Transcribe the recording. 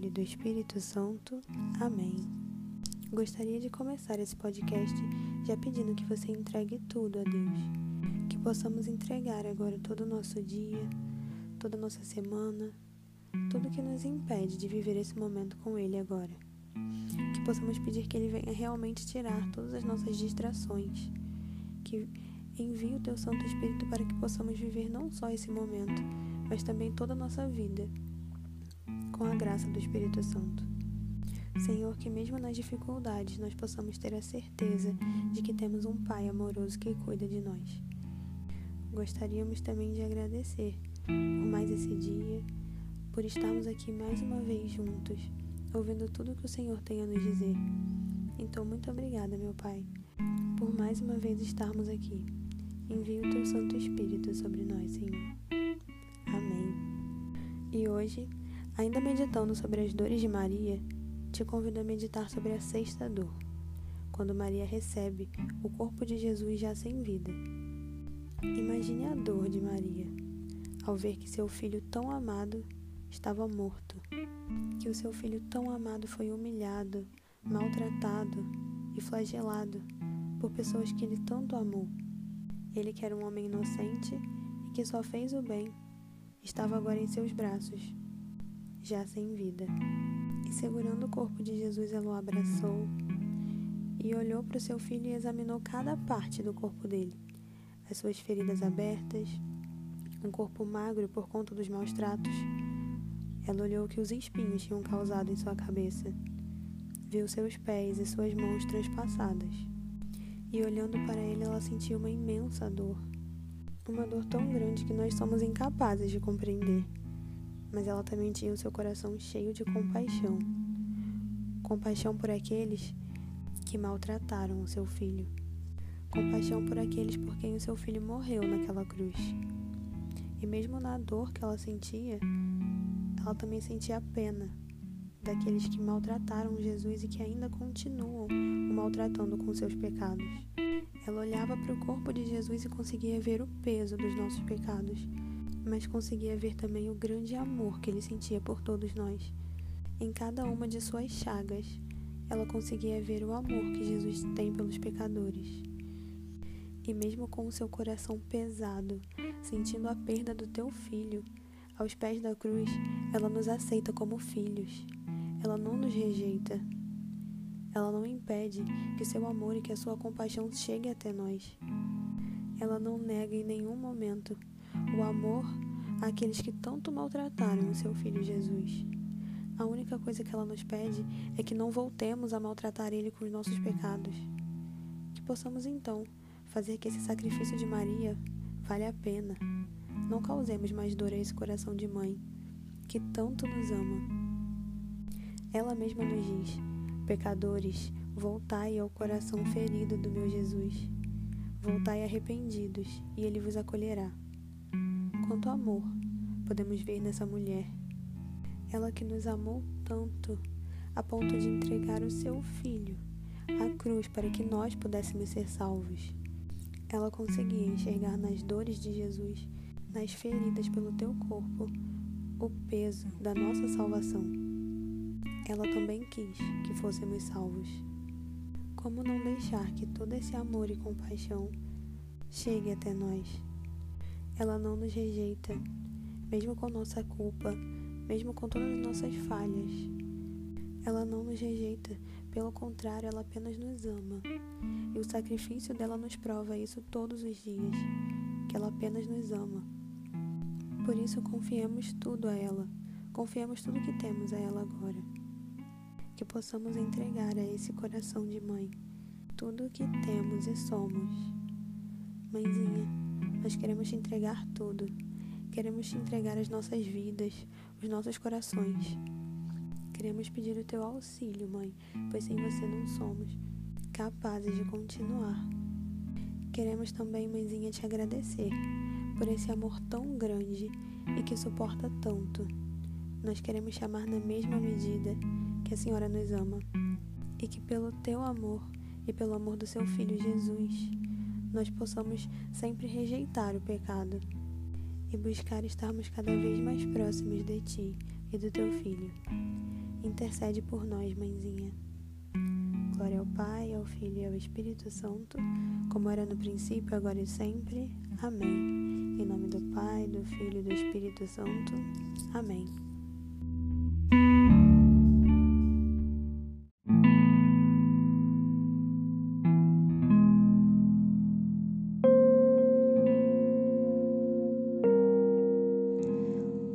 Filho e do Espírito Santo. Amém. Gostaria de começar esse podcast já pedindo que você entregue tudo a Deus. Que possamos entregar agora todo o nosso dia, toda a nossa semana, tudo que nos impede de viver esse momento com Ele agora. Que possamos pedir que Ele venha realmente tirar todas as nossas distrações. Que envie o Teu Santo Espírito para que possamos viver não só esse momento, mas também toda a nossa vida com a graça do Espírito Santo. Senhor, que mesmo nas dificuldades nós possamos ter a certeza de que temos um Pai amoroso que cuida de nós. Gostaríamos também de agradecer por mais esse dia, por estarmos aqui mais uma vez juntos, ouvindo tudo que o Senhor tem a nos dizer. Então, muito obrigada, meu Pai, por mais uma vez estarmos aqui. Envie o teu Santo Espírito sobre nós, Senhor. Amém. E hoje Ainda meditando sobre as dores de Maria, te convido a meditar sobre a sexta dor, quando Maria recebe o corpo de Jesus já sem vida. Imagine a dor de Maria ao ver que seu filho tão amado estava morto, que o seu filho tão amado foi humilhado, maltratado e flagelado por pessoas que ele tanto amou. Ele, que era um homem inocente e que só fez o bem, estava agora em seus braços já sem vida. E segurando o corpo de Jesus, ela o abraçou e olhou para o seu filho e examinou cada parte do corpo dele: as suas feridas abertas, um corpo magro por conta dos maus tratos. Ela olhou o que os espinhos tinham causado em sua cabeça, viu seus pés e suas mãos transpassadas. E olhando para ele, ela sentiu uma imensa dor, uma dor tão grande que nós somos incapazes de compreender mas ela também tinha o seu coração cheio de compaixão compaixão por aqueles que maltrataram o seu filho, compaixão por aqueles por quem o seu filho morreu naquela cruz. E mesmo na dor que ela sentia, ela também sentia a pena daqueles que maltrataram Jesus e que ainda continuam o maltratando com seus pecados. Ela olhava para o corpo de Jesus e conseguia ver o peso dos nossos pecados mas conseguia ver também o grande amor que ele sentia por todos nós. Em cada uma de suas chagas, ela conseguia ver o amor que Jesus tem pelos pecadores. E mesmo com o seu coração pesado, sentindo a perda do teu filho, aos pés da cruz, ela nos aceita como filhos. Ela não nos rejeita. Ela não impede que seu amor e que a sua compaixão chegue até nós. Ela não nega em nenhum momento o amor àqueles que tanto maltrataram o seu filho Jesus. A única coisa que ela nos pede é que não voltemos a maltratar ele com os nossos pecados. Que possamos então fazer que esse sacrifício de Maria vale a pena. Não causemos mais dor a esse coração de mãe que tanto nos ama. Ela mesma nos diz: Pecadores, voltai ao coração ferido do meu Jesus. Voltai arrependidos, e ele vos acolherá quanto amor podemos ver nessa mulher. Ela que nos amou tanto a ponto de entregar o seu filho à cruz para que nós pudéssemos ser salvos. Ela conseguia enxergar nas dores de Jesus, nas feridas pelo teu corpo, o peso da nossa salvação. Ela também quis que fôssemos salvos. Como não deixar que todo esse amor e compaixão chegue até nós? Ela não nos rejeita, mesmo com nossa culpa, mesmo com todas as nossas falhas. Ela não nos rejeita, pelo contrário, ela apenas nos ama. E o sacrifício dela nos prova isso todos os dias, que ela apenas nos ama. Por isso, confiemos tudo a ela, confiemos tudo que temos a ela agora. Que possamos entregar a esse coração de mãe tudo o que temos e somos. Mãezinha, nós queremos te entregar tudo. Queremos te entregar as nossas vidas, os nossos corações. Queremos pedir o teu auxílio, Mãe, pois sem você não somos capazes de continuar. Queremos também, Mãezinha, te agradecer por esse amor tão grande e que suporta tanto. Nós queremos te amar na mesma medida que a Senhora nos ama e que pelo teu amor e pelo amor do seu Filho Jesus, nós possamos sempre rejeitar o pecado e buscar estarmos cada vez mais próximos de Ti e do Teu Filho. Intercede por nós, Mãezinha. Glória ao Pai, ao Filho e ao Espírito Santo, como era no princípio, agora e sempre. Amém. Em nome do Pai, do Filho e do Espírito Santo. Amém.